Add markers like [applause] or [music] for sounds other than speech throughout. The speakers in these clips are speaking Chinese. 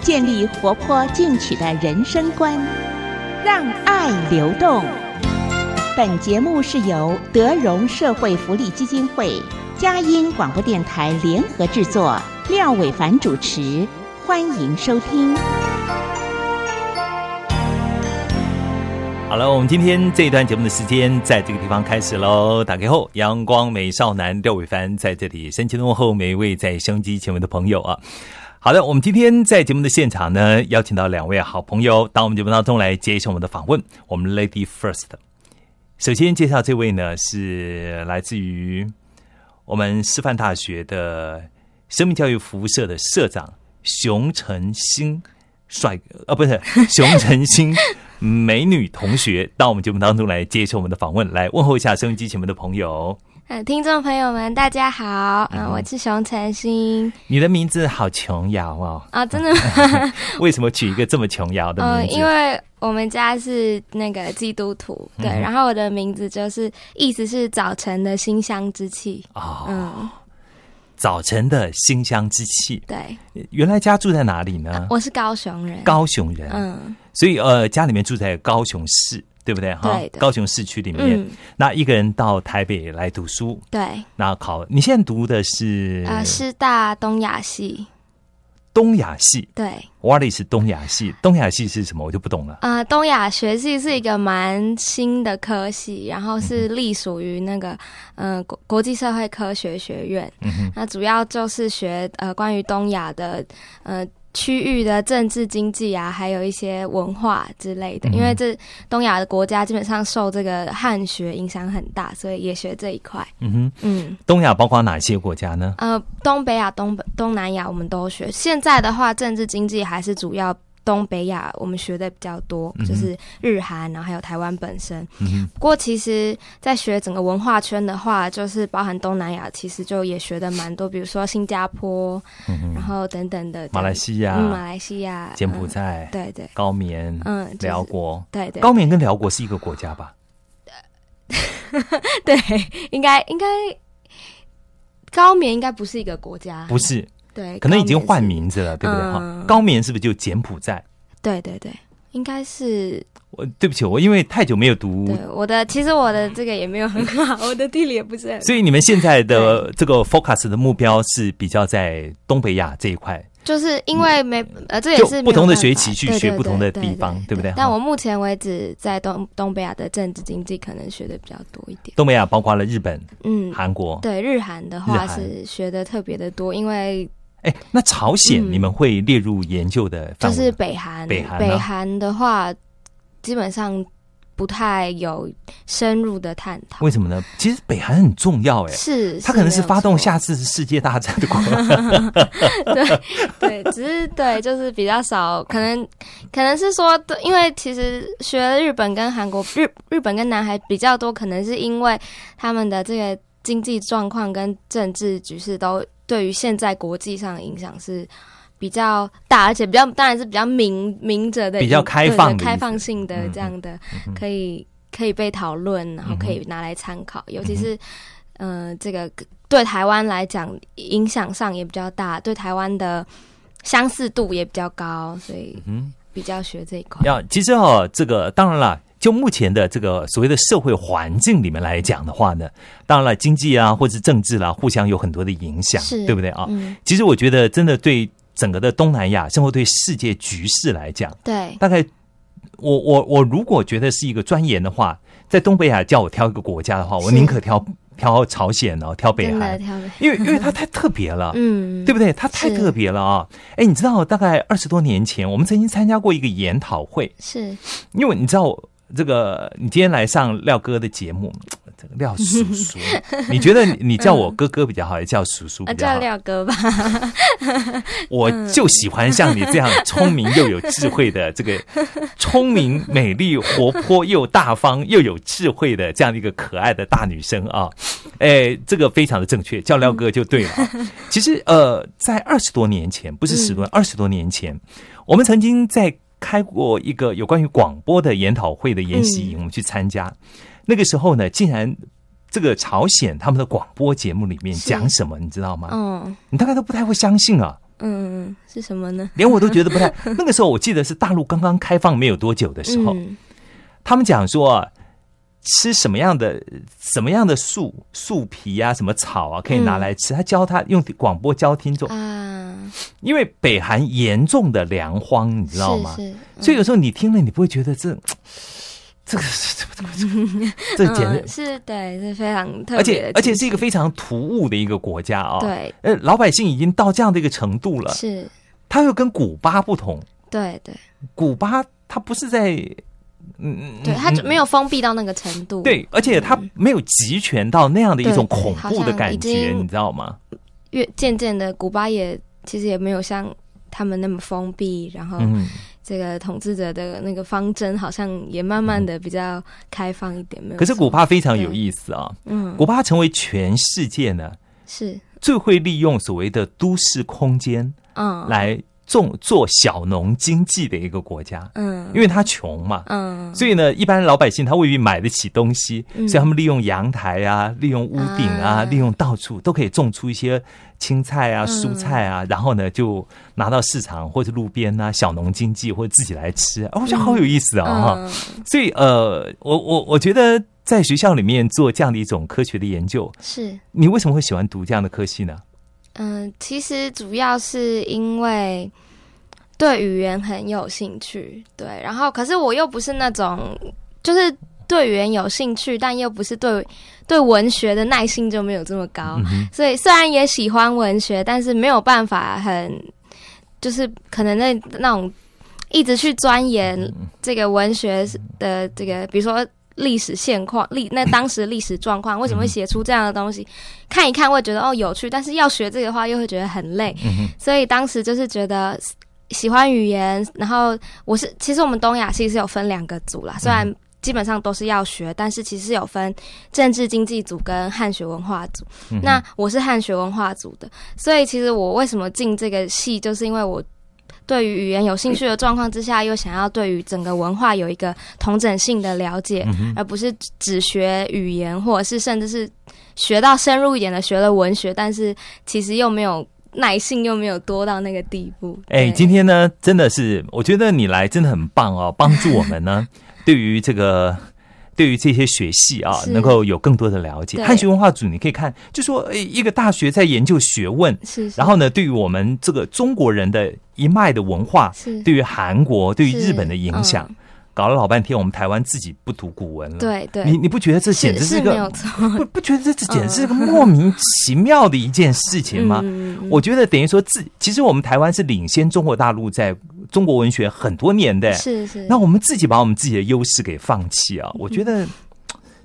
建立活泼进取的人生观，让爱流动。本节目是由德荣社会福利基金会、佳音广播电台联合制作，廖伟凡主持，欢迎收听。好了，我们今天这一段节目的时间在这个地方开始喽。打开后，阳光美少男廖伟凡在这里深情问候每一位在收机前面的朋友啊。好的，我们今天在节目的现场呢，邀请到两位好朋友到我们节目当中来接受我们的访问。我们 Lady First，首先介绍这位呢是来自于我们师范大学的生命教育服务社的社长熊晨星帅哥啊，不是 [laughs] 熊晨星。美女同学到我们节目当中来接受我们的访问，来问候一下收音机前面的朋友。呃，听众朋友们，大家好，嗯，我是熊晨星。你的名字好琼瑶哦。啊，[laughs] 真的吗？[laughs] 为什么取一个这么琼瑶的名字？因为我们家是那个基督徒，对，然后我的名字就是意思是早晨的馨香之气。哦，嗯。早晨的馨香之气。对，原来家住在哪里呢？我是高雄人。高雄人，嗯，所以呃，家里面住在高雄市，对不对？哈，高雄市区里面。那一个人到台北来读书，对。那考，你现在读的是啊，师大东亚系。东亚系对，瓦里是东亚系，东亚系是什么？我就不懂了。呃，东亚学系是一个蛮新的科系，然后是隶属于那个呃国国际社会科学学院。嗯哼，那主要就是学呃关于东亚的呃。区域的政治经济啊，还有一些文化之类的，因为这东亚的国家基本上受这个汉学影响很大，所以也学这一块。嗯哼，嗯，东亚包括哪些国家呢？呃，东北亚、东北、东南亚我们都学。现在的话，政治经济还是主要。东北亚我们学的比较多，就是日韩，然后还有台湾本身。不过其实，在学整个文化圈的话，就是包含东南亚，其实就也学的蛮多，比如说新加坡，然后等等的。马来西亚，马来西亚，柬埔寨，对对，高棉，嗯，辽国，对对，高棉跟辽国是一个国家吧？[laughs] 对，应该应该，高棉应该不是一个国家，不是。对，可能已经换名字了，对不对？哈，高棉是不是就柬埔寨？对对对，应该是。我对不起，我因为太久没有读。对，我的其实我的这个也没有很好，我的地理也不是很。所以你们现在的这个 focus 的目标是比较在东北亚这一块。就是因为没呃，这也是不同的学期去学不同的地方，对不对？但我目前为止在东东北亚的政治经济可能学的比较多一点。东北亚包括了日本、嗯、韩国。对，日韩的话是学的特别的多，因为。哎，那朝鲜你们会列入研究的？就是北韩，北韩，北韩的话，基本上不太有深入的探讨。为什么呢？其实北韩很重要，哎，是，它可能是发动下次世界大战的国家。[laughs] 对对，只是对，就是比较少，可能可能是说，因为其实学日本跟韩国，日日本跟南海比较多，可能是因为他们的这个经济状况跟政治局势都。对于现在国际上的影响是比较大，而且比较当然是比较明明着的，比较开放、开放性的这样的，可以可以被讨论，然后可以拿来参考。尤其是，嗯，这个对台湾来讲影响上也比较大，对台湾的相似度也比较高，所以嗯，比较学这一块。要其实哦，这个当然了。就目前的这个所谓的社会环境里面来讲的话呢，当然了，经济啊，或者是政治啦，互相有很多的影响，对不对啊？其实我觉得，真的对整个的东南亚，甚至对世界局势来讲，对，大概我我我如果觉得是一个钻研的话，在东北亚叫我挑一个国家的话，我宁可挑挑朝鲜哦，挑北韩，因为因为它太特别了，[laughs] 嗯，对不对？它太特别了啊！哎，你知道，大概二十多年前，我们曾经参加过一个研讨会，是因为你知道。这个你今天来上廖哥的节目，[tsk] 这个廖叔叔，[laughs] 你觉得你叫我哥哥比较好，还是叫叔叔比较叫好？廖哥吧。[laughs] 我就喜欢像你这样聪明又有智慧的这个聪明、美丽、活泼又大方又有智慧的这样的一个可爱的大女生啊！[laughs] 哎，这个非常的正确，叫廖哥就对了。其实呃，在二十多年前，不是十多，二十多年前，我们曾经在开过一个有关于广播的研讨会的研习营，我们去参加。那个时候呢，竟然这个朝鲜他们的广播节目里面讲什么，你知道吗？嗯你大概都不太会相信啊。嗯，是什么呢？连我都觉得不太。那个时候我记得是大陆刚刚开放没有多久的时候，嗯他们讲说啊，吃什么样的什么样的树树皮啊，什么草啊，可以拿来吃。他教他用广播教听众，啊，因为北韩严重的粮荒，你知道吗？是是，所以有时候你听了，你不会觉得这这个怎么怎么怎么这简直嗯，是对，是非常特别而且而且是一个非常突兀的一个国家啊、对，呃，老百姓已经到这样的一个程度了，是，它又跟古巴不同，对对。古巴它不是在，嗯嗯，对，他就没有封闭到那个程度。对，而且他没有集权到那样的一种恐怖的感觉，你知道吗？越渐渐的，古巴也其实也没有像他们那么封闭，然后嗯，这个统治者的那个方针好像也慢慢的比较开放一点。没有，可是古巴非常有意思啊，嗯古巴成为全世界呢是最会利用所谓的都市空间嗯来种做小农经济的一个国家，嗯。因为他穷嘛，嗯。所以呢，一般老百姓他未必买得起东西，嗯。所以他们利用阳台啊，利用屋顶啊，啊。利用到处都可以种出一些青菜啊、嗯。蔬菜啊，然后呢就拿到市场或者路边啊小农经济或者自己来吃，哦，我觉得好有意思啊、哈、嗯。所以呃，我我我觉得在学校里面做这样的一种科学的研究，是。你为什么会喜欢读这样的科系呢？嗯，其实主要是因为对语言很有兴趣，对，然后可是我又不是那种就是对语言有兴趣，但又不是对对文学的耐性就没有这么高，嗯所以虽然也喜欢文学，但是没有办法很就是可能那那种一直去钻研这个文学的这个，比如说。历史现况，历那 [laughs] 当时的历史状况，为什么会写出这样的东西？看一看会觉得哦有趣，但是要学这个的话又会觉得很累，嗯所以当时就是觉得喜欢语言，然后我是其实我们东亚系是有分两个组啦，虽然基本上都是要学，但是其实有分政治经济组跟汉学文化组。嗯那我是汉学文化组的，所以其实我为什么进这个系，就是因为我。对于语言有兴趣的状况之下，又想要对于整个文化有一个同整性的了解，嗯而不是只学语言，或者是甚至是学到深入一点的学了文学，但是其实又没有耐性，又没有多到那个地步。哎，对今天呢，真的是我觉得你来真的很棒哦，帮助我们呢，[laughs] 对于这个。对于这些学系啊，能够有更多的了解。汉学文化组，你可以看，就说，诶，一个大学在研究学问，是，是。然后呢，对于我们这个中国人的一脉的文化，是。对于韩国、对于日本的影响，嗯搞了老半天，我们台湾自己不读古文了。，对对，你你不觉得这简直是一个不不觉得这这 [laughs] 简直是个莫名其妙的一件事情吗？嗯我觉得等于说自，其实我们台湾是领先中国大陆在中国文学很多年的，是是，那我们自己把我们自己的优势给放弃啊，我觉得。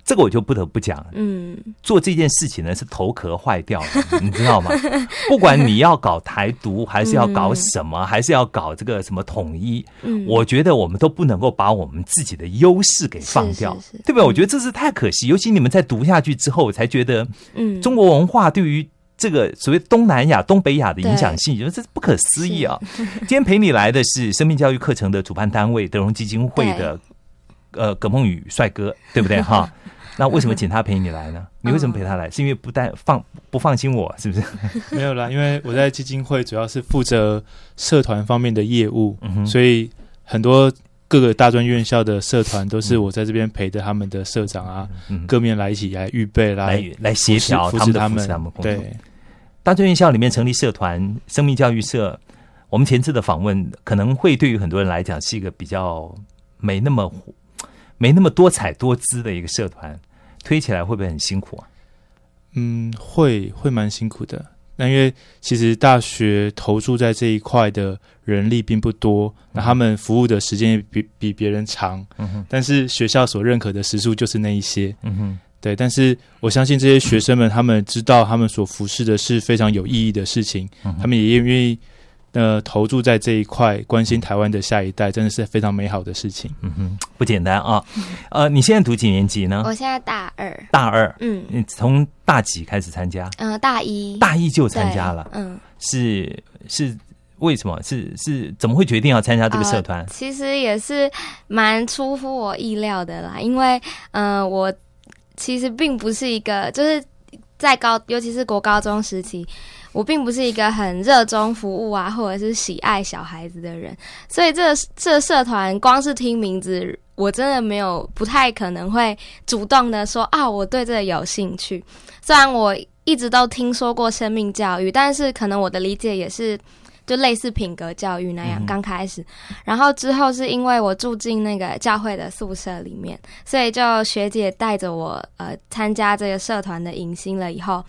这个我就不得不讲，嗯。做这件事情呢是头壳坏掉了，[laughs] 你知道吗？[laughs] 不管你要搞台独，还是要搞什么，还是要搞这个什么统一，嗯，我觉得我们都不能够把我们自己的优势给放掉，是是是。对不对？我觉得这是太可惜，尤其你们在读下去之后，我才觉得嗯中国文化对于这个所谓东南亚、东北亚的影响性，觉得这是不可思议啊！今天陪你来的是生命教育课程的主办单位德荣基金会的呃葛梦雨帅哥，对不对 [laughs] 哈？那为什么请他陪你来呢？[laughs] 你为什么陪他来？是因为不但放不放心我，是不是？[laughs] 没有啦，因为我在基金会主要是负责社团方面的业务，嗯哼所以很多各个大专院校的社团都是我在这边陪着他们的社长啊，嗯，各面来一起来预备啦来来协调他们的他们持他们工作。对，大专院校里面成立社团生命教育社，我们前次的访问可能会对于很多人来讲是一个比较没那么没那么多彩多姿的一个社团，推起来会不会很辛苦啊？嗯，会会蛮辛苦的，那因为其实大学投注在这一块的人力并不多，那他们服务的时间也比比别人长，嗯哼，但是学校所认可的时数就是那一些。嗯哼，对，但是我相信这些学生们，他们知道他们所服侍的是非常有意义的事情，嗯他们也愿意呃投注在这一块，关心台湾的下一代，真的是非常美好的事情。嗯哼，不简单啊。呃，你现在读几年级呢？我现在大二，大二。嗯你从大几开始参加？嗯、大一，大一就参加了，嗯，是是为什么？是是怎么会决定要参加这个社团呃？其实也是蛮出乎我意料的啦，因为嗯、呃我其实并不是一个就是在高，尤其是国高中时期。我并不是一个很热衷服务啊，或者是喜爱小孩子的人，所以这这社团光是听名字，我真的没有不太可能会主动的说啊，我对这个有兴趣。虽然我一直都听说过生命教育，但是可能我的理解也是就类似品格教育那样，嗯刚开始。然后之后是因为我住进那个教会的宿舍里面，所以就学姐带着我呃参加这个社团的迎新了以后。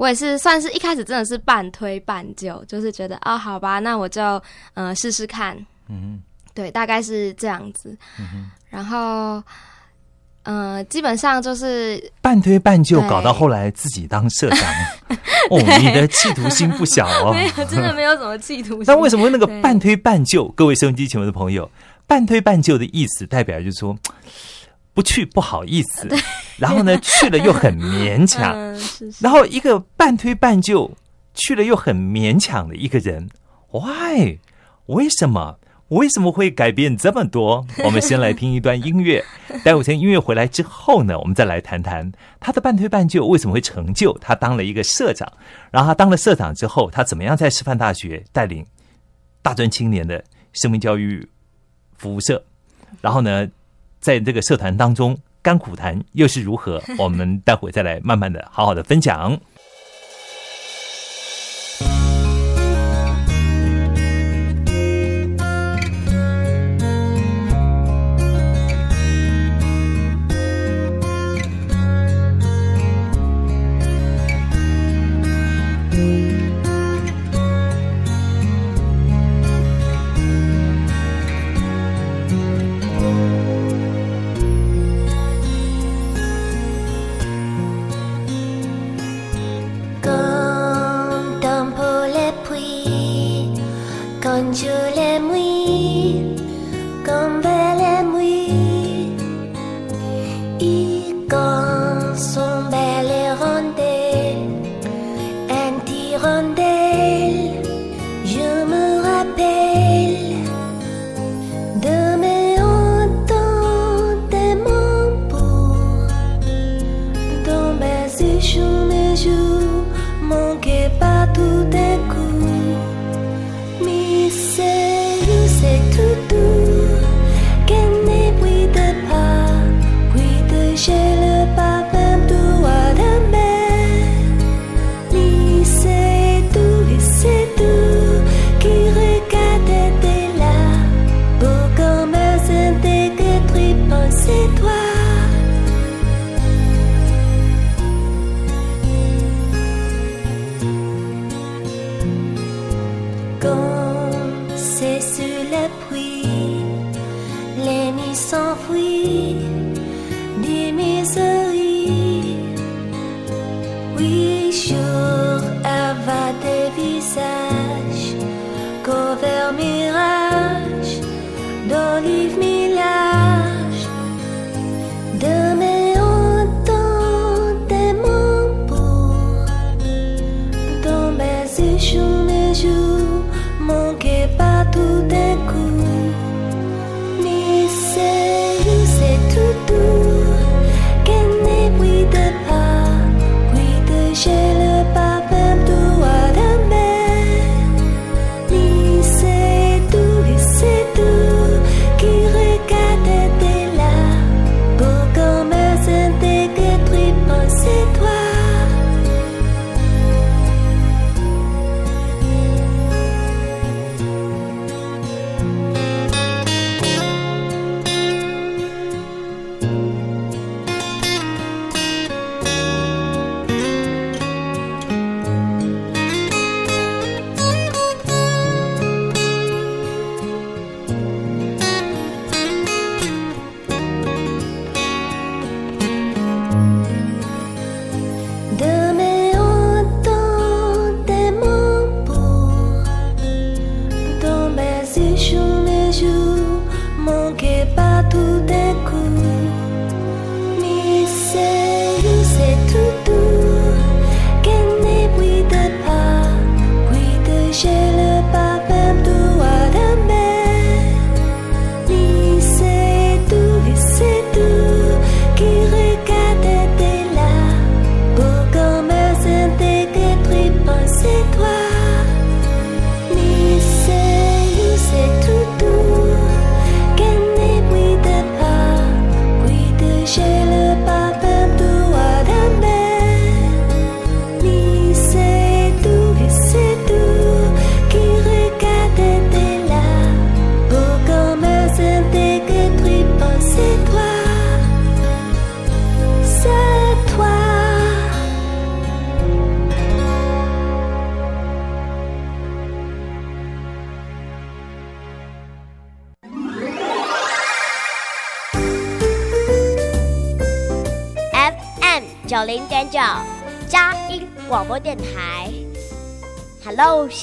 我也是算是一开始真的是半推半就，就是觉得哦，好吧，那我就呃试试看，嗯对，大概是这样子。哼嗯，然后，呃，基本上就是半推半就，搞到后来自己当社长。[laughs] 哦，你的企图心不小哦。没有，真的没有什么企图心。但为什么那个半推半就？各位收音机前面的朋友，半推半就的意思代表就是说，不去不好意思，然后呢 [laughs] 去了又很勉强，嗯，是是，然后一个半推半就去了又很勉强的一个人，why？为什么？为什么会改变这么多？我们先来听一段音乐，[laughs] 待会儿听音乐回来之后呢，我们再来谈谈。他的半推半就为什么会成就？他当了一个社长，然后他当了社长之后，他怎么样在师范大学带领大专青年的生命教育服务社，然后呢，在这个社团当中甘苦谈又是如何？[laughs] 我们待会再来慢慢的好好的分享。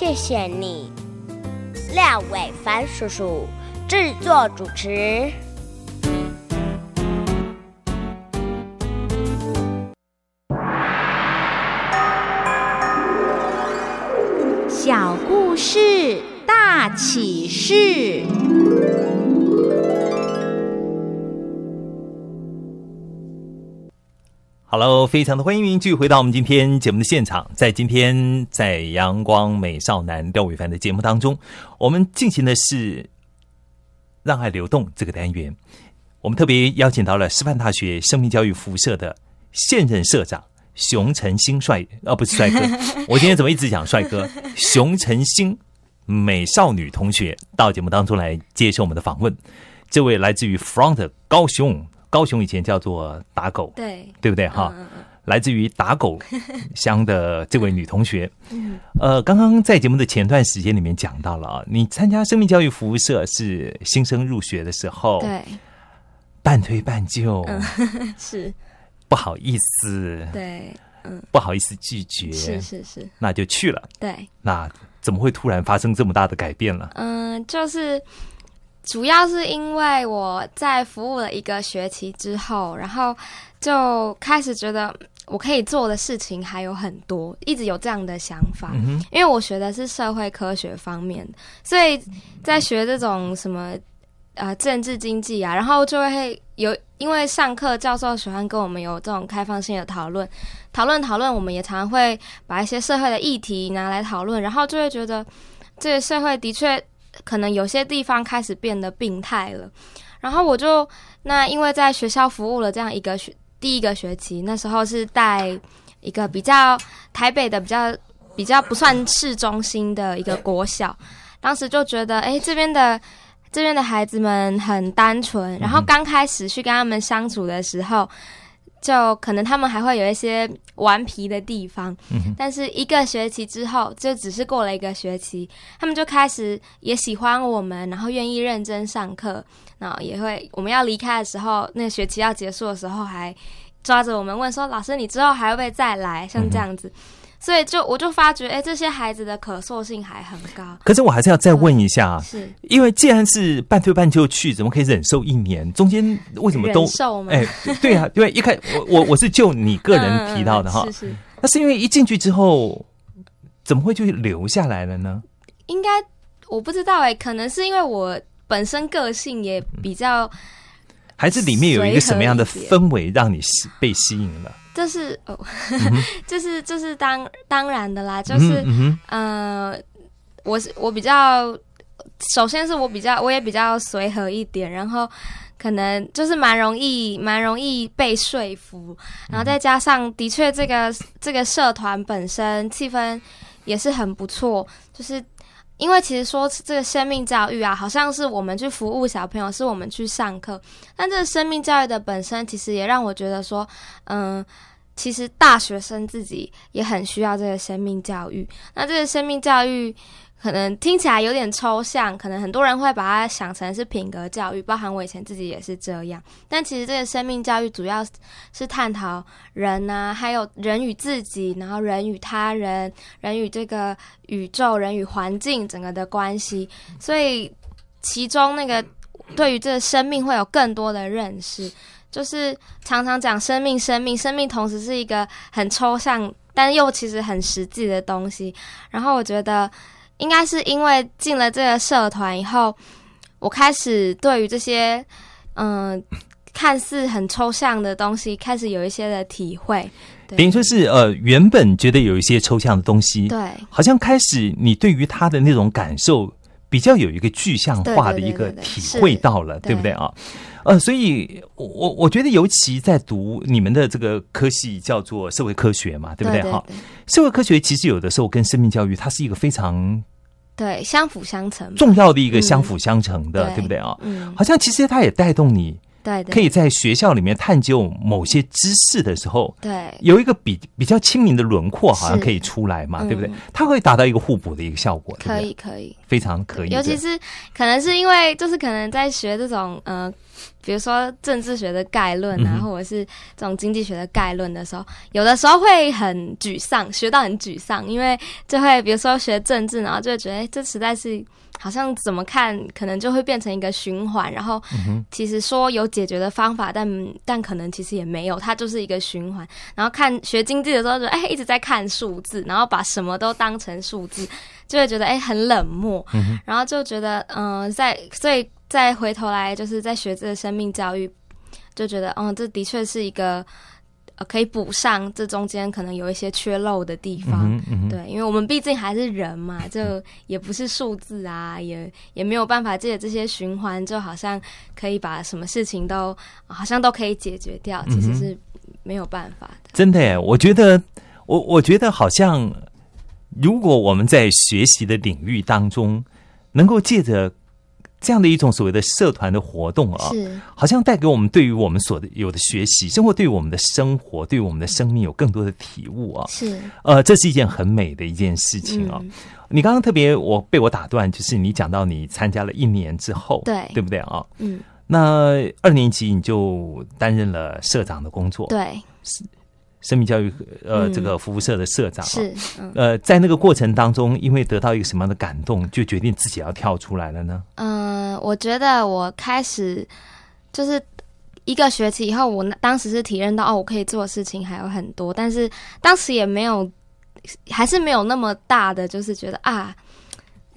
谢谢你，廖伟凡叔叔制作主持。小故事大启示。Hello，非常的欢迎您继续回到我们今天节目的现场。在今天在阳光美少男廖伟凡的节目当中，我们进行的是“让爱流动”这个单元。我们特别邀请到了师范大学生命教育辐射的现任社长熊晨星帅，哦，不是帅哥，[laughs] 我今天怎么一直讲帅哥？熊晨星美少女同学到节目当中来接受我们的访问。这位来自于 Front 高雄，高雄以前叫做打狗，对，对不对？哈？嗯嗯来自于打狗乡的这位女同学，呃，刚刚在节目的前段时间里面讲到了啊，你参加生命教育服务社是新生入学的时候，对，半推半就，[laughs] 是，不好意思，对，不好意思拒绝，是是是，那就去了。对，那怎么会突然发生这么大的改变了？嗯，就是主要是因为我在服务了一个学期之后，然后就开始觉得我可以做的事情还有很多，一直有这样的想法。嗯，因为我学的是社会科学方面，所以在学这种什么呃政治经济啊，然后就会有因为上课教授喜欢跟我们有这种开放性的讨论，讨论讨论，我们也常常会把一些社会的议题拿来讨论，然后就会觉得这个社会的确可能有些地方开始变得病态了，然后我就那因为在学校服务了这样一个学第一个学期，那时候是带一个比较台北的比较比较不算市中心的一个国小，当时就觉得，哎，这边的这边的孩子们很单纯，然后刚开始去跟他们相处的时候，就可能他们还会有一些顽皮的地方，但是一个学期之后，就只是过了一个学期，他们就开始也喜欢我们，然后愿意认真上课，然后也会我们要离开的时候，那个学期要结束的时候，还抓着我们问说：“老师，你之后还会不会再来？”像这样子。所以就我就发觉，哎、这些孩子的可塑性还很高。可是我还是要再问一下，是因为既然是半推半就去，怎么可以忍受一年？中间为什么都忍受吗哎，[laughs] 对啊，因为一开我我我是就你个人提到的哈，嗯是是，那是因为一进去之后，怎么会就留下来了呢？应该我不知道哎、可能是因为我本身个性也比较，还是里面有一个什么样的氛围让你吸被吸引了？这是哦，[laughs] 这是这是当当然的啦，就是嗯我是我比较，首先是我比较，我也比较随和一点，然后可能就是蛮容易蛮容易被说服，然后再加上的确这个这个社团本身气氛也是很不错，就是。因为其实说这个生命教育啊，好像是我们去服务小朋友，是我们去上课，但这个生命教育的本身，其实也让我觉得说，嗯，其实大学生自己也很需要这个生命教育。那这个生命教育可能听起来有点抽象，可能很多人会把它想成是品格教育，包含我以前自己也是这样。但其实这个生命教育主要是探讨人呐、还有人与自己，然后人与他人，人与这个宇宙、人与环境整个的关系。所以其中那个对于这个生命会有更多的认识。就是常常讲生命，生命，生命，同时是一个很抽象，但又其实很实际的东西。然后我觉得，应该是因为进了这个社团以后，我开始对于这些嗯、看似很抽象的东西，开始有一些的体会。等于说是呃，原本觉得有一些抽象的东西，对好像开始你对于他的那种感受比较有一个具象化的一个体会到了，对对不对啊？呃，所以我我我觉得，尤其在读你们的这个科系叫做社会科学嘛，对不对？哈，社会科学其实有的时候跟生命教育，它是一个非常对，相辅相成。重要的一个相辅相成的，嗯对不对啊？嗯，好像其实它也带动你对对，可以在学校里面探究某些知识的时候，对有一个比比较亲民的轮廓，好像可以出来嘛，嗯对不对？它会达到一个互补的一个效果，可对以可以。非常可以，尤其是可能是因为就是可能在学这种呃，比如说政治学的概论啊，或者是这种经济学的概论的时候，有的时候会很沮丧，学到很沮丧，因为就会比如说学政治，然后就会觉得、诶这实在是好像怎么看，可能就会变成一个循环，然后嗯其实说有解决的方法，但但可能其实也没有，它就是一个循环。然后看学经济的时候就，哎一直在看数字，然后把什么都当成数字，就会觉得哎、很冷漠，嗯然后就觉得嗯、呃在所以再回头来就是在学这个生命教育，就觉得嗯，这的确是一个呃可以补上这中间可能有一些缺漏的地嗯方。对，因为我们毕竟还是人嘛，就也不是数字啊，也也没有办法借着这些循环，就好像可以把什么事情都好像都可以解决掉，其实是没有办法的。真的耶，我觉得，我我觉得好像，如果我们在学习的领域当中，能够借着这样的一种所谓的社团的活动啊，是，好像带给我们对于我们所有的学习，生活对于我们的生活，对于我们的生命有更多的体悟啊。是，呃，这是一件很美的一件事情啊。嗯。你刚刚特别我被我打断，就是你讲到你参加了一年之后，对。对不对啊？嗯，那二年级你就担任了社长的工作，对，生命教育呃、嗯这个服务社的社长、啊，是，嗯呃，在那个过程当中，因为得到一个什么样的感动，就决定自己要跳出来了呢？嗯、我觉得我开始就是一个学期以后，我那当时是体认到哦，我可以做的事情还有很多，但是当时也没有，还是没有那么大的，就是觉得啊，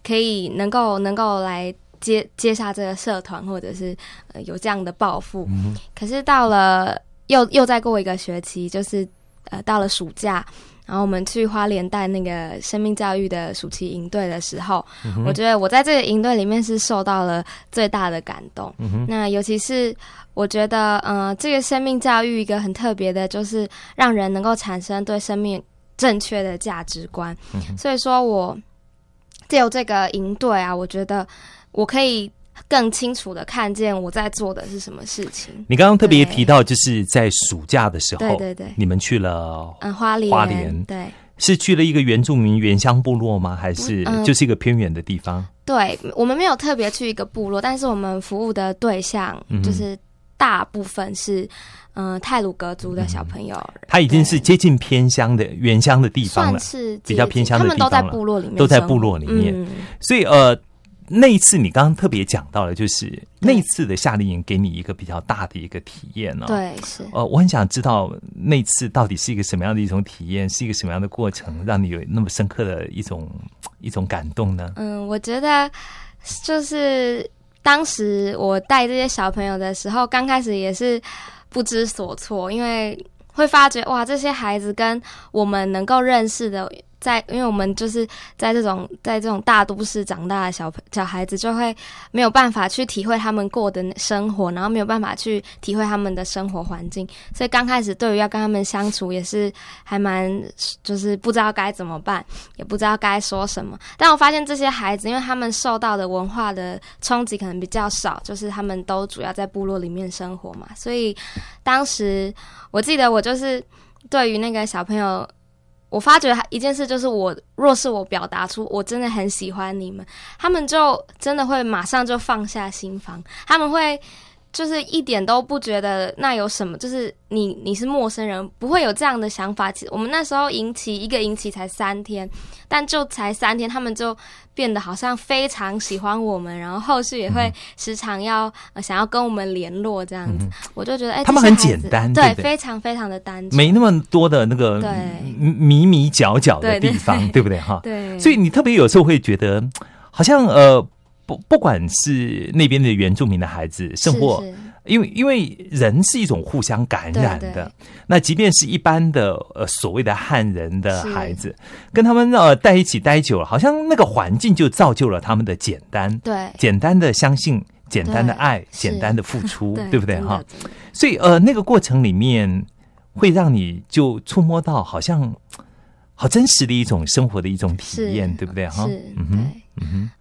可以能够能够来接接下这个社团，或者是呃有这样的抱负。嗯可是到了又又再过一个学期，就是呃到了暑假。然后我们去花莲带那个生命教育的暑期营队的时候，嗯我觉得我在这个营队里面是受到了最大的感动。嗯，那尤其是我觉得，呃，这个生命教育一个很特别的，就是让人能够产生对生命正确的价值观。嗯所以说我借由这个营队啊，我觉得我可以更清楚的看见我在做的是什么事情。你刚刚特别提到，就是在暑假的时候，对对对。你们去了，嗯，花莲，花莲。对。是去了一个原住民原乡部落吗？还是嗯。就是一个偏远的地方？对，我们没有特别去一个部落，但是我们服务的对象就是大部分是嗯、呃泰鲁格族的小朋友，他已经是接近偏乡的原乡的地方了算，是比较偏乡的他们都在部落里面，都在部落里面。嗯。所以呃，那一次你刚刚特别讲到了，就是那一次的夏令营给你一个比较大的一个体验呢、。对，是。呃，我很想知道那次到底是一个什么样的一种体验，是一个什么样的过程，让你有那么深刻的一种一种感动呢？嗯，我觉得就是当时我带这些小朋友的时候，刚开始也是不知所措，因为会发觉哇，这些孩子跟我们能够认识的。在，因为我们就是在这种在这种大都市长大的小朋小孩子，就会没有办法去体会他们过的生活，然后没有办法去体会他们的生活环境，所以刚开始对于要跟他们相处也是还蛮就是不知道该怎么办，也不知道该说什么。但我发现这些孩子，因为他们受到的文化的冲击可能比较少，就是他们都主要在部落里面生活嘛，所以当时我记得我就是对于那个小朋友。我发觉一件事就是我，若是我表达出我真的很喜欢你们，他们就真的会马上就放下心防，他们会就是一点都不觉得那有什么，就是你你是陌生人，不会有这样的想法。其实我们那时候营期一个营期才三天，但就才三天，他们就变得好像非常喜欢我们，然后后续也会时常要、呃、想要跟我们联络这样子。我就觉得，哎、他们很简单对，非常非常的单纯，没那么多的那个对迷迷角角的地方，[laughs] 对不对哈？对，所以你特别有时候会觉得，好像呃，不不管是那边的原住民的孩子生活，是是因为因为人是一种互相感染的，对对那即便是一般的呃所谓的汉人的孩子，跟他们呃在一起待久了，好像那个环境就造就了他们的简单，对简单的相信。简单的爱，简单的付出，对不对哈？所以呃，那个过程里面会让你就触摸到好像好真实的一种生活的一种体验，对不对哈？是，嗯哼，对。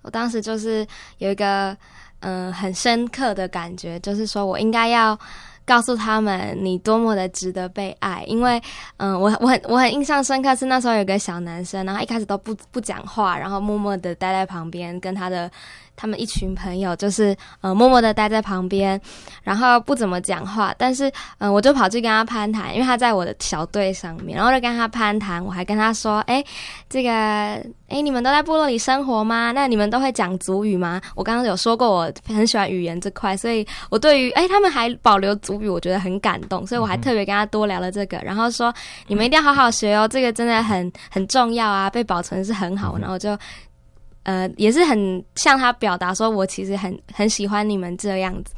我当时就是有一个嗯、很深刻的感觉，就是说我应该要告诉他们你多么的值得被爱，因为嗯、我我很我很印象深刻是那时候有个小男生，然后一开始都不不讲话，然后默默的待在旁边，跟他的他们一群朋友就是呃默默的待在旁边，然后不怎么讲话，但是嗯、呃我就跑去跟他攀谈，因为他在我的小队上面，然后就跟他攀谈，我还跟他说，哎，这个哎，你们都在部落里生活吗？那你们都会讲族语吗？我刚刚有说过，我很喜欢语言这块，所以我对于哎他们还保留族语，我觉得很感动，所以我还特别跟他多聊了这个，然后说你们一定要好好学哦，这个真的很很重要啊，被保存是很好。然后我就呃也是很向他表达说，我其实很很喜欢你们这样子。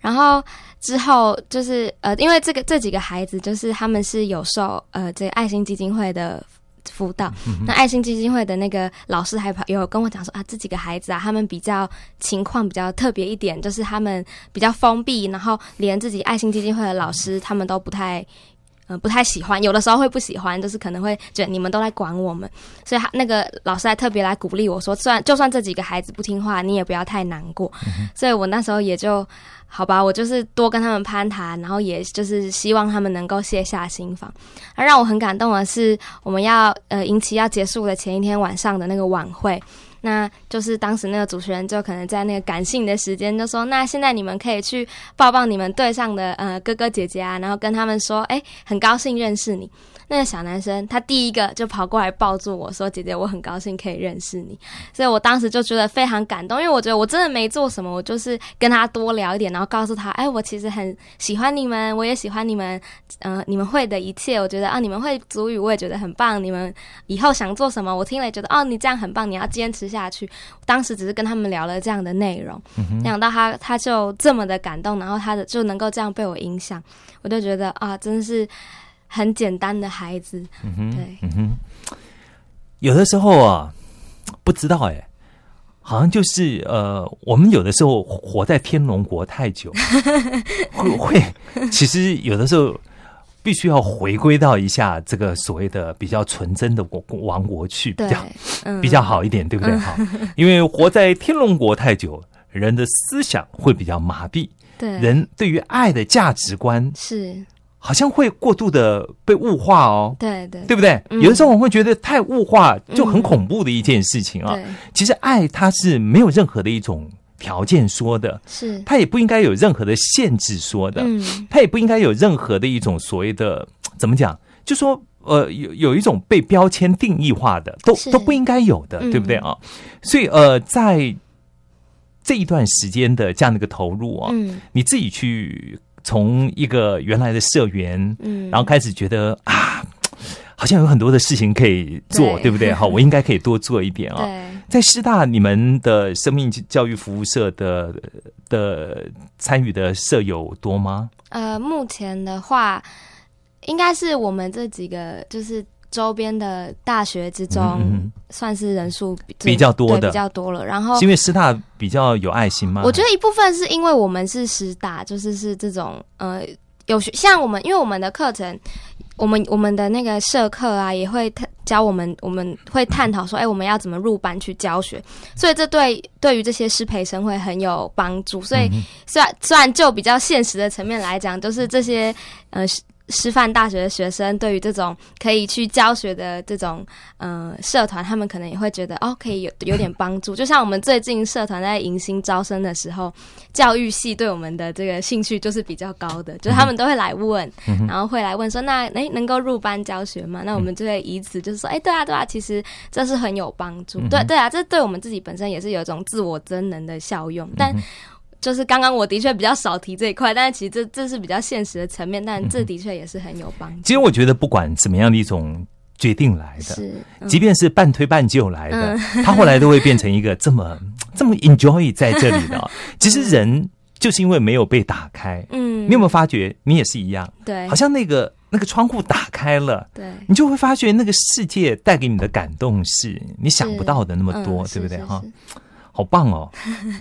然后之后就是呃，因为这个这几个孩子，就是他们是有受呃这个爱心基金会的辅导。那爱心基金会的那个老师还跑有跟我讲说啊，这几个孩子啊，他们比较情况比较特别一点，就是他们比较封闭，然后连自己爱心基金会的老师他们都不太。呃，不太喜欢，有的时候会不喜欢，就是可能会觉得你们都在管我们，所以他那个老师还特别来鼓励我说，虽然就算这几个孩子不听话，你也不要太难过。所以我那时候也就好吧，我就是多跟他们攀谈，然后也就是希望他们能够卸下心防。而让我很感动的是，我们要呃迎期要结束的前一天晚上的那个晚会。那就是当时那个主持人就可能在那个感性的时间就说，那现在你们可以去抱抱你们队上的呃哥哥姐姐啊，然后跟他们说，哎、很高兴认识你。那个小男生他第一个就跑过来抱住我说：“姐姐，我很高兴可以认识你。”所以我当时就觉得非常感动，因为我觉得我真的没做什么，我就是跟他多聊一点，然后告诉他：“哎，我其实很喜欢你们，我也喜欢你们，呃，你们会的一切。我觉得啊，你们会族语，我也觉得很棒。你们以后想做什么，我听了也觉得哦，你这样很棒，你要坚持下去。”当时只是跟他们聊了这样的内容，没想到他他就这么的感动，然后他的就能够这样被我影响，我就觉得啊，真的是很简单的孩子，嗯哼，对。嗯哼，有的时候啊，不知道哎、好像就是呃，我们有的时候活在天龙国太久，[laughs] 会会，其实有的时候必须要回归到一下这个所谓的比较纯真的国王国去，比较，嗯，比较好一点，对不对？哈、因为活在天龙国太久，人的思想会比较麻痹，对，人对于爱的价值观是，好像会过度的被物化哦。对对对不对？嗯有的时候我们会觉得太物化，就很恐怖的一件事情啊。对，其实爱它是没有任何的一种条件说的，是，它也不应该有任何的限制说的，嗯，它也不应该有任何的一种所谓的怎么讲，就说呃有有一种被标签定义化的，都都不应该有的，嗯对不对啊？所以呃，在这一段时间的这样的一个投入啊，嗯你自己去从一个原来的社员，嗯，然后开始觉得啊，好像有很多的事情可以做，对对不对？[laughs] 好，我应该可以多做一点啊。对，在师大，你们的生命教育服务社的的参与的社友多吗？呃，目前的话，应该是我们这几个就是周边的大学之中，算是人数比比较多的对比较多了。然后是因为师大比较有爱心吗？我觉得一部分是因为我们是师大，就是是这种呃有学像我们，因为我们的课程，我们我们的那个社课啊，也会探教我们，我们会探讨说，哎、我们要怎么入班去教学，所以这对对于这些师培生会很有帮助。所以嗯虽然虽然就比较现实的层面来讲，就是这些呃。师师范大学的学生对于这种可以去教学的这种呃社团，他们可能也会觉得哦，可以有有点帮助。就像我们最近社团在迎新招生的时候，教育系对我们的这个兴趣就是比较高的，就是他们都会来问，然后会来问说，那诶能够入班教学吗？那我们就会以此就是说，哎，对啊，对啊，其实这是很有帮助，对对啊，这对我们自己本身也是有一种自我增能的效用，但。就是刚刚我的确比较少提这一块，但是其实这这是比较现实的层面，但这的确也是很有帮助。其实我觉得不管怎么样的一种决定来的，是，即便是半推半就来的，他后来都会变成一个这么这么 enjoy 在这里的。[laughs] 其实人就是因为没有被打开，嗯，你有没有发觉你也是一样？对，好像那个那个窗户打开了，对，你就会发觉那个世界带给你的感动是你想不到的那么多，对不对？哈，好棒哦，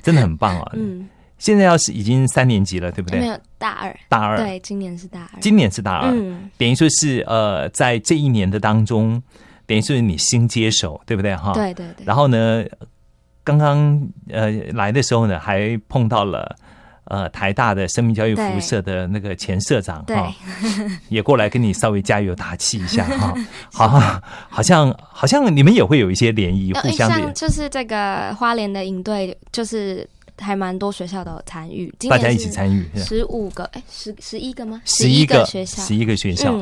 真的很棒啊，[laughs] 嗯。现在要是已经三年级了，对不对？没有大二，大二对，今年是大二，今年是大二，等于说是呃，在这一年的当中，等于是你新接手，对不对？哈，对对对。然后呢，刚刚呃来的时候呢，还碰到了呃台大的生命教育服务社的那个前社长哈，也过来跟你稍微加油打气一下 [laughs] 哈。好，好像好像你们也会有一些联谊，互相的，就是这个花莲的营队，就是。还蛮多学校的参与，大家一起参与，十五个哎，十十一个吗？十一个学校，十一个学校。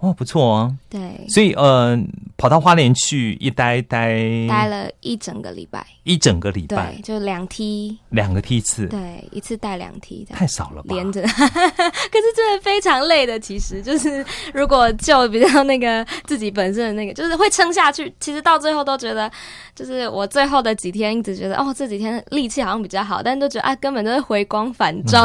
哦，不错哦。对，所以呃，跑到花莲去一待待，待了一整个礼拜，一整个礼拜，对，就两梯，两个梯次，对，一次带两梯，太少了吧？连着，[laughs] 可是真的非常累的。其实就是如果就比较那个自己本身的那个，就是会撑下去。其实到最后都觉得，就是我最后的几天一直觉得，哦，这几天力气好像比较好，但都觉得啊，根本都是回光返照。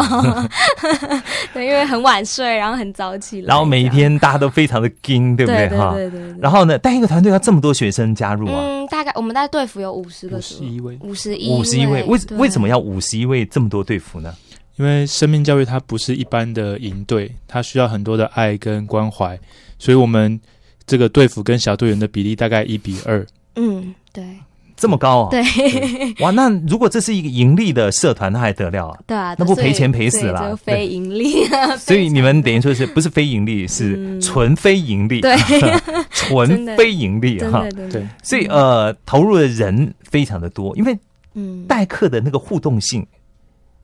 [laughs] 对，因为很晚睡，然后很早起来，然后每一天大家都非。非常的精，对不对哈？对对对。然后呢，带一个团队要这么多学生加入啊？嗯，大概我们在队服有五十个，五十一位，五十一，五十一位。为为什么要五十一位这么多队服呢？因为生命教育它不是一般的营队，它需要很多的爱跟关怀，所以我们这个队服跟小队员的比例大概一比二。嗯，对。这么高啊！对，哇，那如果这是一个盈利的社团，那还得了啊？对啊，那不赔钱赔死了？非盈利啊！[laughs] 所以你们等于说是不是非盈利，是纯非盈利？对，[laughs] 纯非盈利哈。对，所以呃，投入的人非常的多，因为嗯，代课的那个互动性，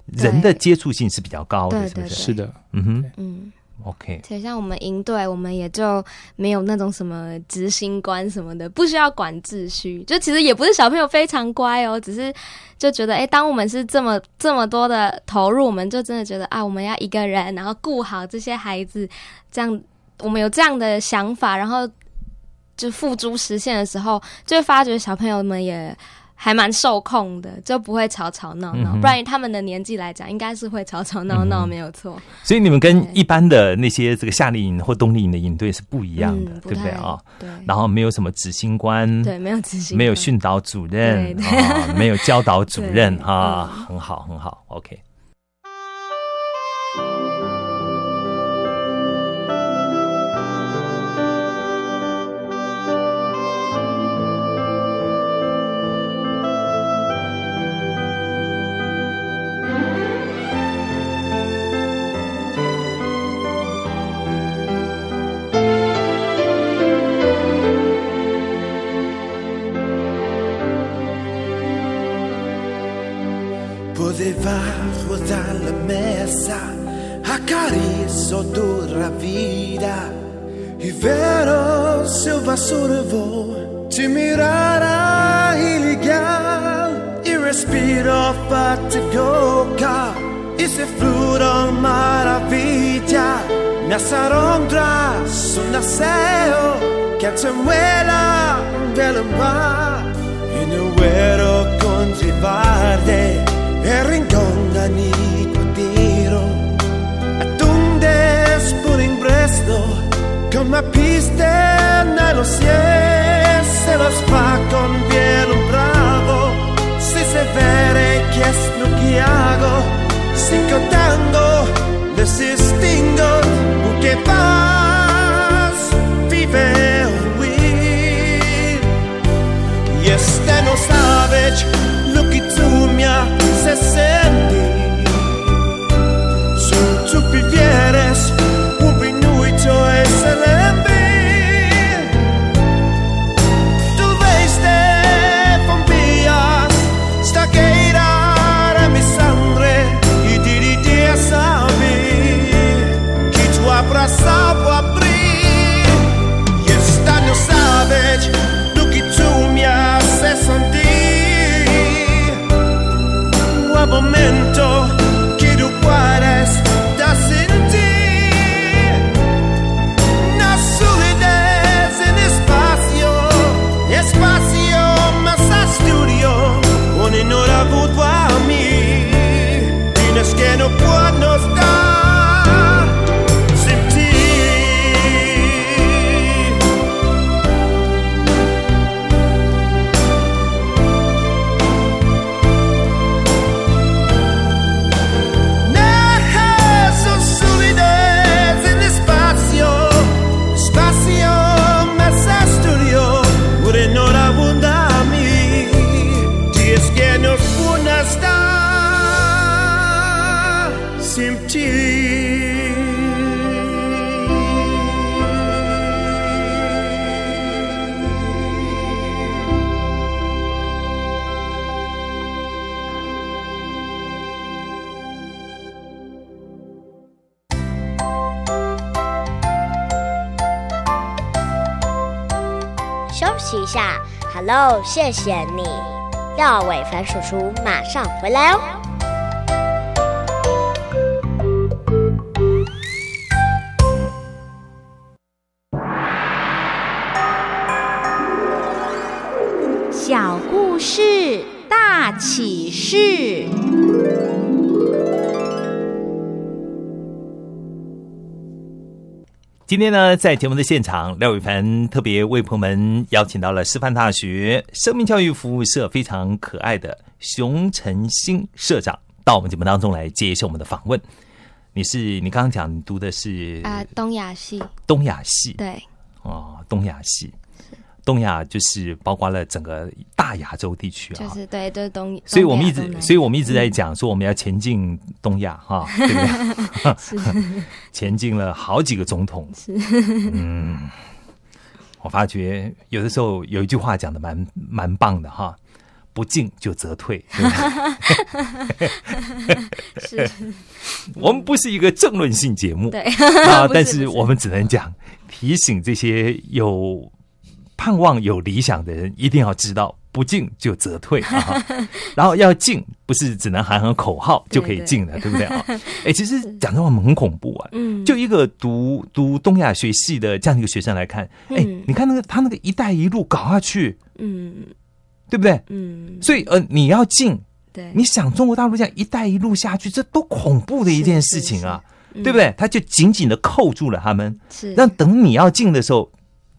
人的接触性是比较高的，是不是？是的，嗯哼，嗯。OK，且像我们营队，我们也就没有那种什么执行官什么的，不需要管秩序。就其实也不是小朋友非常乖哦，只是就觉得，哎，当我们是这么 [laughs] 这么多的投入，我们就真的觉得啊，我们要一个人，然后顾好这些孩子，这样我们有这样的想法，然后就付诸实现的时候，就会发觉小朋友们也。还蛮受控的，就不会吵吵闹闹。不然以他们的年纪来讲，应该是会吵吵闹闹，没有错。所以你们跟一般的那些这个夏令营或冬令营的营队是不一样的，对不对啊？对。然后没有什么执行官，对，没有执行，没有训导主任啊，没有教导主任 [laughs] 啊，很好，很好，OK。diversa, accarezzo durra vida E vero seu vassouro vou te mirará e ligar E respiro fatigoca e se fluro maravilha Nessa rondra sul nasceo che te muela del mar E ne vero con givarde e rinconda nicotino resto che una pista nello cielo se la spa con vielo bravo si se vere che è che hago si cantando desistingo che paz vive huir y este no sabe lo que tú me haces sentir. 谢谢你。廖伟凡叔叔马上回来哦。今天呢，在节目的现场，廖伟凡特别为朋友们邀请到了师范大学生命教育服务社非常可爱的熊晨星社长，到我们节目当中来接受我们的访问。你是你刚刚讲你读的是啊、东亚系，东亚系，对，哦，东亚系，东亚就是包括了整个大亚洲地区啊，就是对，就是东。所以我们一直，所以我们一直在讲说我们要前进东亚哈，[laughs] 对不对？是前进了好几个总统，是，嗯，我发觉有的时候有一句话讲的蛮蛮棒的哈，不进就则退，对不对？[laughs] 是，我们不是一个政论性节目，对啊，[laughs] 但是我们只能讲提醒这些有盼望、有理想的人，一定要知道。不进就则退啊，[laughs] 然后要进，不是只能喊喊口号就可以进的，对不对啊？[laughs] 哎，其实讲这话很恐怖啊。嗯，就一个读读东亚学系的这样一个学生来看，哎、嗯你看那个他那个“一带一路”搞下去，嗯对不对？嗯，所以呃，你要进，对，你想中国大陆这样“一带一路”下去，这多恐怖的一件事情啊，是对不？对？他就紧紧的扣住了他们，是，让等你要进的时候，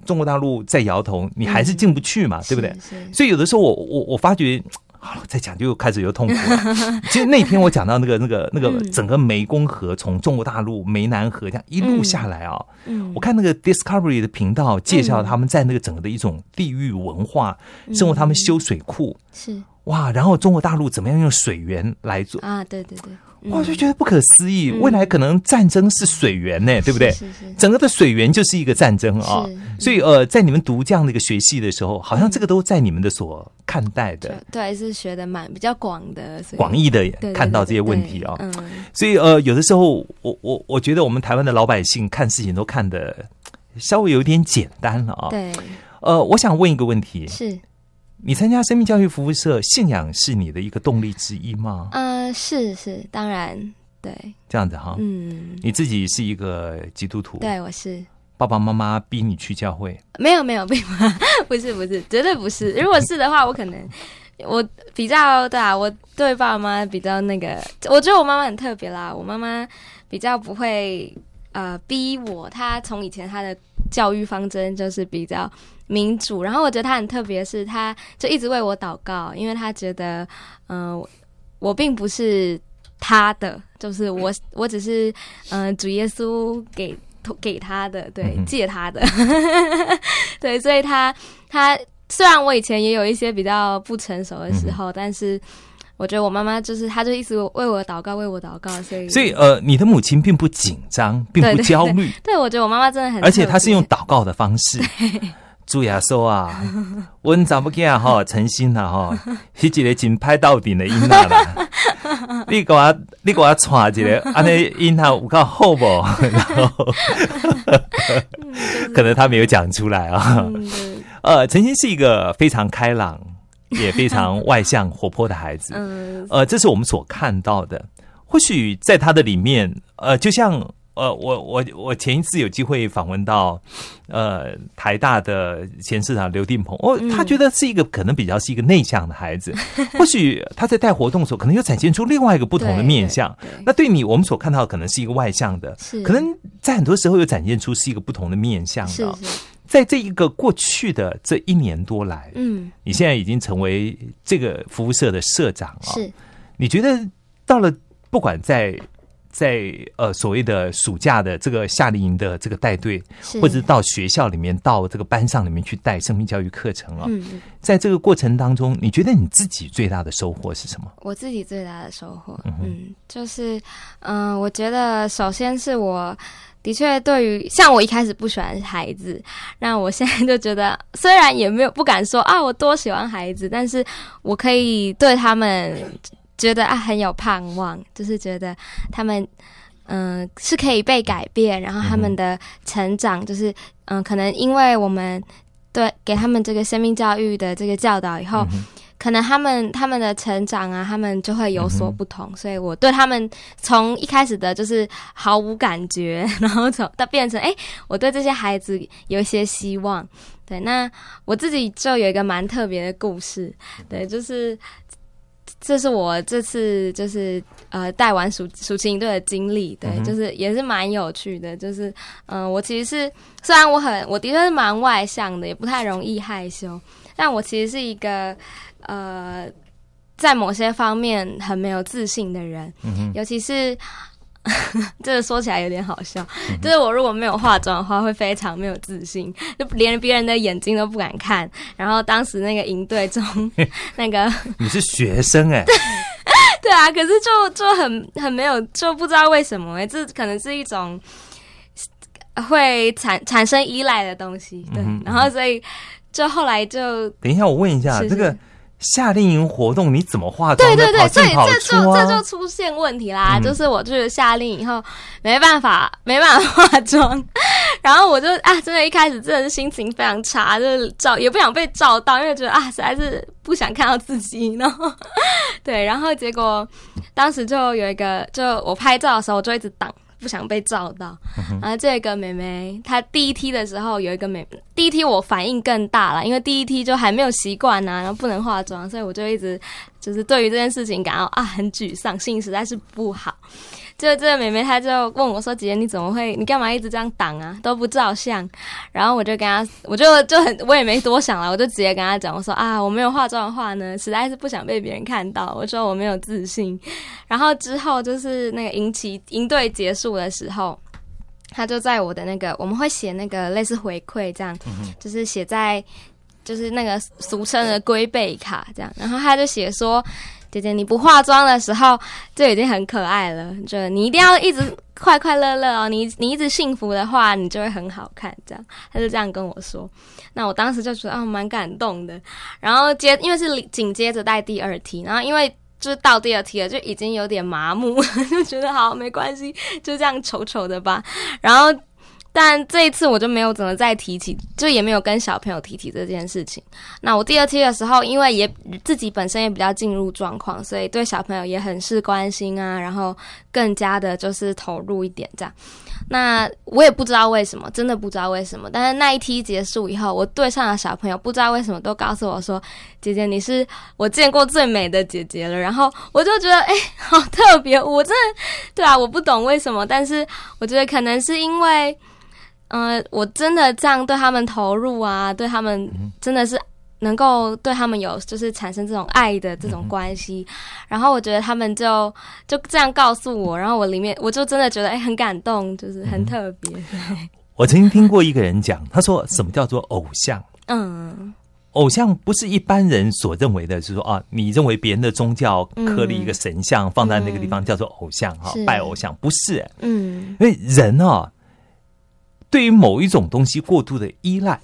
中国大陆在摇头，你还是进不去嘛，对不对？所以有的时候我我我发觉。好了，再讲就开始又痛苦了。[laughs] 其实那天我讲到那个、那个、那个嗯整个湄公河从中国大陆湄南河这样一路下来啊、嗯，我看那个 Discovery 的频道介绍他们在那个整个的一种地域文化，嗯生活他们修水库，是哇，然后中国大陆怎么样用水源来做，啊，对对对，我就觉得不可思议。嗯。未来可能战争是水源呢，对不对？是是是。整个的水源就是一个战争啊，所以呃，在你们读这样的一个学系的时候，好像这个都在你们的所看待的对，是学的蛮比较广的，广义的看到这些问题啊。嗯，所以呃，有的时候我我我觉得我们台湾的老百姓看事情都看的稍微有点简单了啊。对，呃，我想问一个问题：是，你参加生命教育服务社，信仰是你的一个动力之一吗？嗯，是是，当然，对，这样子哈，嗯，你自己是一个基督徒，对，我是。爸爸妈妈逼你去教会，没有没有，并不是不是，绝对不是。[laughs] 如果是的话，我可能我比较对啊，我对爸爸妈妈比较那个，我觉得我妈妈很特别啦。我妈妈比较不会呃逼我，她从以前她的教育方针就是比较民主，然后我觉得他很特别，是他就一直为我祷告，因为他觉得嗯、呃我并不是他的，就是我我只是嗯、呃主耶稣给。给他的，对借他的，[laughs] 对，所以他他虽然我以前也有一些比较不成熟的时候，但是我觉得我妈妈就是，她就一直为我祷告，为我祷告，所以所以呃，你的母亲并不紧张，并不对对焦虑，对我觉得我妈妈真的很，而且她是用祷告的方式。主耶稣啊，[laughs] 阮查某囝吼诚心啦吼，迄一个真歹到顶的囡仔啦。[laughs] 你给我，你给我带一个，[laughs] 安尼囡仔有够好无？然后可能他没有讲出来啊。呃，陈心是一个非常开朗，也非常外向、活泼的孩子。嗯呃，这是我们所看到的。或许在他的里面，呃，就像呃，我我我前一次有机会访问到呃台大的前市长刘定鹏，哦，他觉得是一个可能比较是一个内向的孩子。或许他在带活动的时候，可能又展现出另外一个不同的面相。对对那对你，我们所看到的可能是一个外向的，可能在很多时候又展现出是一个不同的面相的哦。是是在这一个过去的这一年多来，嗯你现在已经成为这个服务社的社长啊、是你觉得到了不管在在呃所谓的暑假的这个夏令营的这个带队，或者是到学校里面、到这个班上里面去带生命教育课程啊、嗯，在这个过程当中，你觉得你自己最大的收获是什么？我自己最大的收获，嗯嗯，就是，嗯、我觉得首先是我的确对于像我一开始不喜欢孩子，那我现在就觉得，虽然也没有不敢说啊我多喜欢孩子，但是我可以对他们觉得啊很有盼望，就是觉得他们。嗯，是可以被改变，然后他们的成长，就是嗯、可能因为我们对给他们这个生命教育的这个教导以后，可能他们他们的成长啊，他们就会有所不同，所以我对他们从一开始的就是毫无感觉，然后从到变成哎、诶我对这些孩子有一些希望。对，那我自己就有一个蛮特别的故事，对，就是这是我这次就是呃带完暑暑期营队的经历，对，嗯就是也是蛮有趣的，就是嗯、呃我其实是虽然我很我的确是蛮外向的，也不太容易害羞，但我其实是一个呃在某些方面很没有自信的人，嗯，尤其是。[laughs] 这个说起来有点好笑，就是我如果没有化妆的话，会非常没有自信，就连别人的眼睛都不敢看。然后当时那个营队中，[laughs] 那个你是学生哎、[laughs] 对啊，可是就就很很没有，就不知道为什么哎、这可能是一种会产产生依赖的东西，对。嗯然后所以就后来就等一下，我问一下，是这个是夏令营活动你怎么化妆对对对，所以这？就这就出现问题啦，嗯就是我去了夏令营以后没办法没办法化妆，然后我就啊，真的一开始真的是心情非常差，就是照也不想被照到，因为觉得啊实在是不想看到自己，然后 [laughs] 对，然后结果当时就有一个，就我拍照的时候我就一直挡。不想被照到，然后这个妹妹她第一梯的时候有一个妹，第一梯我反应更大了，因为第一梯就还没有习惯呐，然后不能化妆，所以我就一直就是对于这件事情感到啊很沮丧，心情实在是不好。就这个妹妹她就问我说：“姐姐你怎么会？你干嘛一直这样挡啊？都不照相？”然后我就跟她，我就就很我也没多想了，我就直接跟她讲，我说：“啊，我没有化妆的话呢，实在是不想被别人看到。”我说我没有自信。然后之后就是那个营期营队结束的时候。他就在我的那个，我们会写那个类似回馈这样，就是写在就是那个俗称的龟背卡这样，然后他就写说：“姐姐你不化妆的时候就已经很可爱了，就你一定要一直快快乐乐哦，你你一直幸福的话，你就会很好看。”这样，他就这样跟我说。那我当时就觉得啊，蛮感动的。然后接因为是紧接着带第二题，然后因为。就是到第二题了，就已经有点麻木，[laughs] 就觉得好没关系，就这样丑丑的吧。然后，但这一次我就没有怎么再提起，就也没有跟小朋友提起这件事情。那我第二期的时候，因为也自己本身也比较进入状况，所以对小朋友也很是关心啊，然后更加的就是投入一点这样。那我也不知道为什么，真的不知道为什么。但是那一期结束以后，我对上的小朋友不知道为什么都告诉我说：“姐姐，你是我见过最美的姐姐了。”然后我就觉得，哎、好特别。我真的，对啊，我不懂为什么，但是我觉得可能是因为，呃，我真的这样对他们投入啊，对他们真的是。能够对他们有就是产生这种爱的这种关系，然后我觉得他们就就这样告诉我，然后我里面我就真的觉得哎、很感动，就是很特别。[laughs] 我曾经听过一个人讲，他说什么叫做偶像？嗯。偶像不是一般人所认为的，就是说啊，你认为别人的宗教刻立一个神像、放在那个地方叫做偶像哈、是拜偶像不是、嗯因为人啊，对于某一种东西过度的依赖，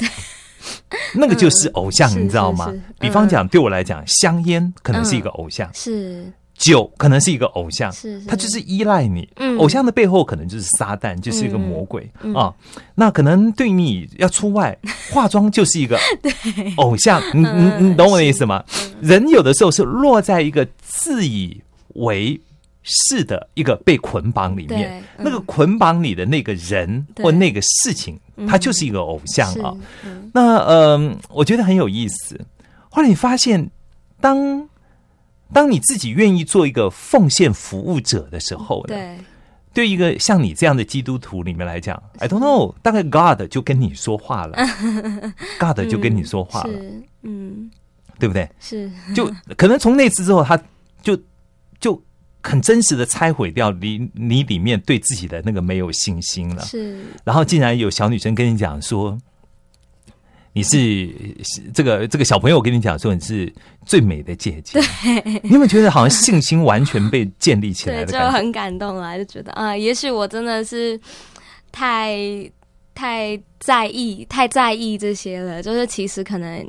[laughs] 那个就是偶像，是你知道吗？比方讲，对我来讲，香烟可能是一个偶像，是酒可能是一个偶像，是是。他就是依赖你。嗯。偶像的背后可能就是撒旦，就是一个魔鬼、嗯啊。那可能对你要出外 [laughs] 化妆就是一个偶像，你你你懂我的意思吗？嗯。人有的时候是落在一个自以为是的一个被捆绑里面，嗯。那个捆绑你的那个人或那个事情，他就是一个偶像啊。嗯。那呃，我觉得很有意思。后来你发现，当当你自己愿意做一个奉献服务者的时候呢，对。对一个像你这样的基督徒里面来讲，I don't know，大概 God 就跟你说话了，[laughs] God 就跟你说话了，是嗯。对不对？是。就 [laughs] 可能从那次之后，他就就很真实的拆毁掉你你里面对自己的那个没有信心了。是然后竟然有小女生跟你讲说，你是这个这个小朋友跟你讲说你是最美的姐姐，对你有没有觉得好像信心完全被建立起来对，就的感觉？很感动啊，就觉得啊、也许我真的是太太在意、太在意这些了。就是其实可能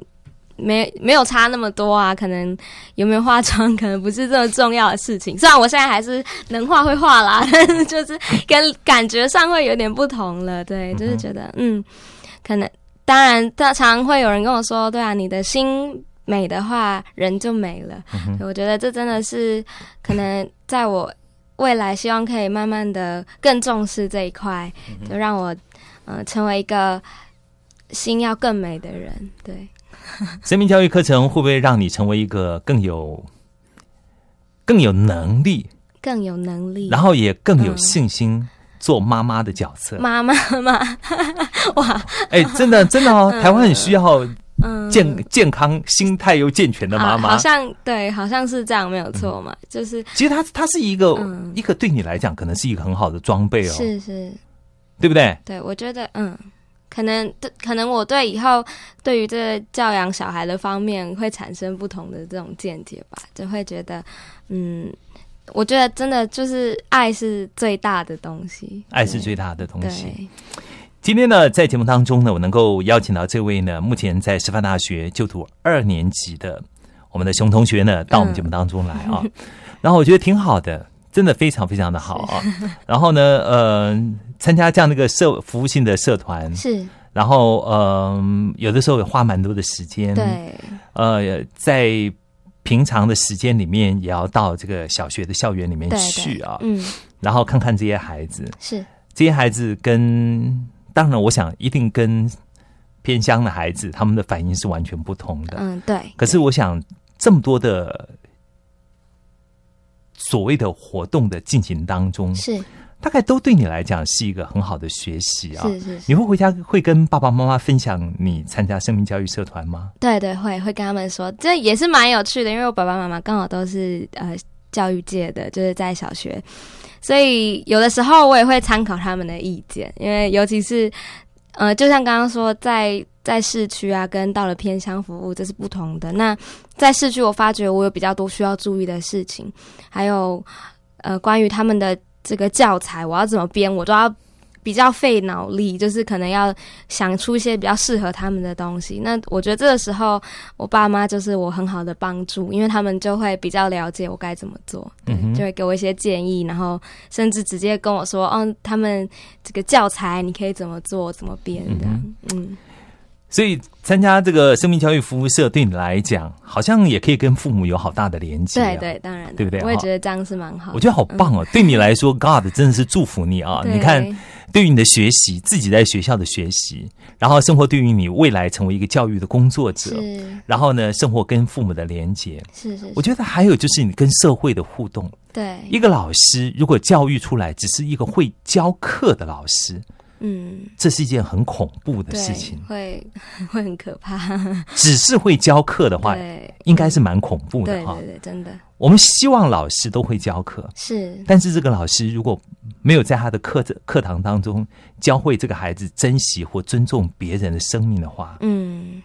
没没有差那么多啊，可能有没有化妆，可能不是这么重要的事情。[laughs] 虽然我现在还是能画会画啦，[laughs] 但是就是跟感觉上会有点不同了。对，就是觉得嗯，可能当然，常常会有人跟我说，对啊，你的心。美的话，人就美了。对我觉得这真的是可能在我未来希望可以慢慢的更重视这一块，就让我呃成为一个心要更美的人。对，[laughs] 生命教育课程会不会让你成为一个更有更有能力，更有能力，然后也更有嗯信心做妈妈的角色？妈妈妈，[laughs] 哇，哎，真的真的哦，[laughs] 台湾很需要嗯，健健康、心态又健全的妈妈。好好。像对，好像是这样，没有错嘛，就是其实它它是一个、嗯。一个对你来讲可能是一个很好的装备哦，是是，对不对？对，我觉得嗯。可能对，可能我对以后对于这个教养小孩的方面会产生不同的这种见解吧，就会觉得，嗯，我觉得真的就是爱是最大的东西，爱是最大的东西。对，今天呢，在节目当中呢，我能够邀请到这位呢，目前在师范大学就读二年级的我们的熊同学呢，到我们节目当中来啊。然后我觉得挺好的，真的非常非常的好啊。[laughs] 然后呢，呃，参加这样的一个社服务性的社团，是，然后呃，有的时候也花蛮多的时间，，对，呃，在平常的时间里面，也要到这个小学的校园里面去啊，嗯，然后看看这些孩子，是，这些孩子跟当然，我想一定跟偏乡的孩子他们的反应是完全不同的。嗯，对，可是我想，这么多的所谓的活动的进行当中，是大概都对你来讲是一个很好的学习啊。是是是你会回家会跟爸爸妈妈分享你参加生命教育社团吗？对对，会会跟他们说，这也是蛮有趣的，因为我爸爸妈妈刚好都是呃教育界的，就是在小学，所以有的时候我也会参考他们的意见，因为尤其是呃，就像刚刚说，在在市区啊，跟到了偏乡服务这是不同的。那在市区，我发觉我有比较多需要注意的事情，还有呃，关于他们的这个教材，我要怎么编，我都要比较费脑力，就是可能要想出一些比较适合他们的东西。那我觉得这个时候，我爸妈就是我很好的帮助，因为他们就会比较了解我该怎么做，对，嗯就会给我一些建议，然后甚至直接跟我说，哦，他们这个教材你可以怎么做，怎么编这样，嗯，所以参加这个生命教育服务社对你来讲，好像也可以跟父母有好大的连接、啊。对对，当然，对不对我也觉得这样是蛮好，我觉得好棒哦！对你来说，God 真的是祝福你啊！[laughs] 你看，对于你的学习，自己在学校的学习，然后生活对于你未来成为一个教育的工作者，然后呢，生活跟父母的连接，是是，我觉得还有就是你跟社会的互动。对，一个老师如果教育出来只是一个会教课的老师，嗯，这是一件很恐怖的，事情。会 [laughs] 会很可怕，只是会教课的话，对，应该是蛮恐怖的哈。对对。对，真的。我们希望老师都会教课，是，但是这个老师如果没有在他的课课堂当中教会这个孩子珍惜或尊重别人的生命的话，嗯，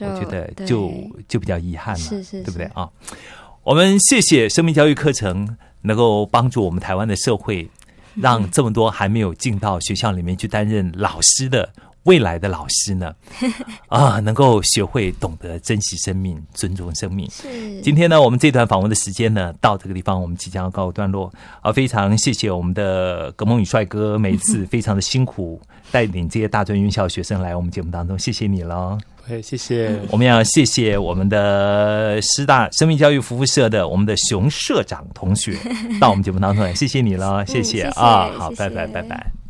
我觉得就就比较遗憾了，是是是。对不对？啊？我们谢谢生命教育课程能够帮助我们台湾的社会，让这么多还没有进到学校里面去担任老师的未来的老师呢，[laughs] 啊，能够学会懂得珍惜生命、尊重生命。是今天呢，我们这段访问的时间呢，到这个地方，我们即将要告一段落啊！非常谢谢我们的葛梦宇帅哥，每一次 [laughs] 非常的辛苦，带领这些大专院校学生来我们节目当中，谢谢你了。对，谢谢。[laughs] 我们要谢谢我们的师大生命教育服务社的我们的熊社长同学 [laughs] 到我们节目当中来，谢谢你了，谢谢啊！好，拜拜拜拜。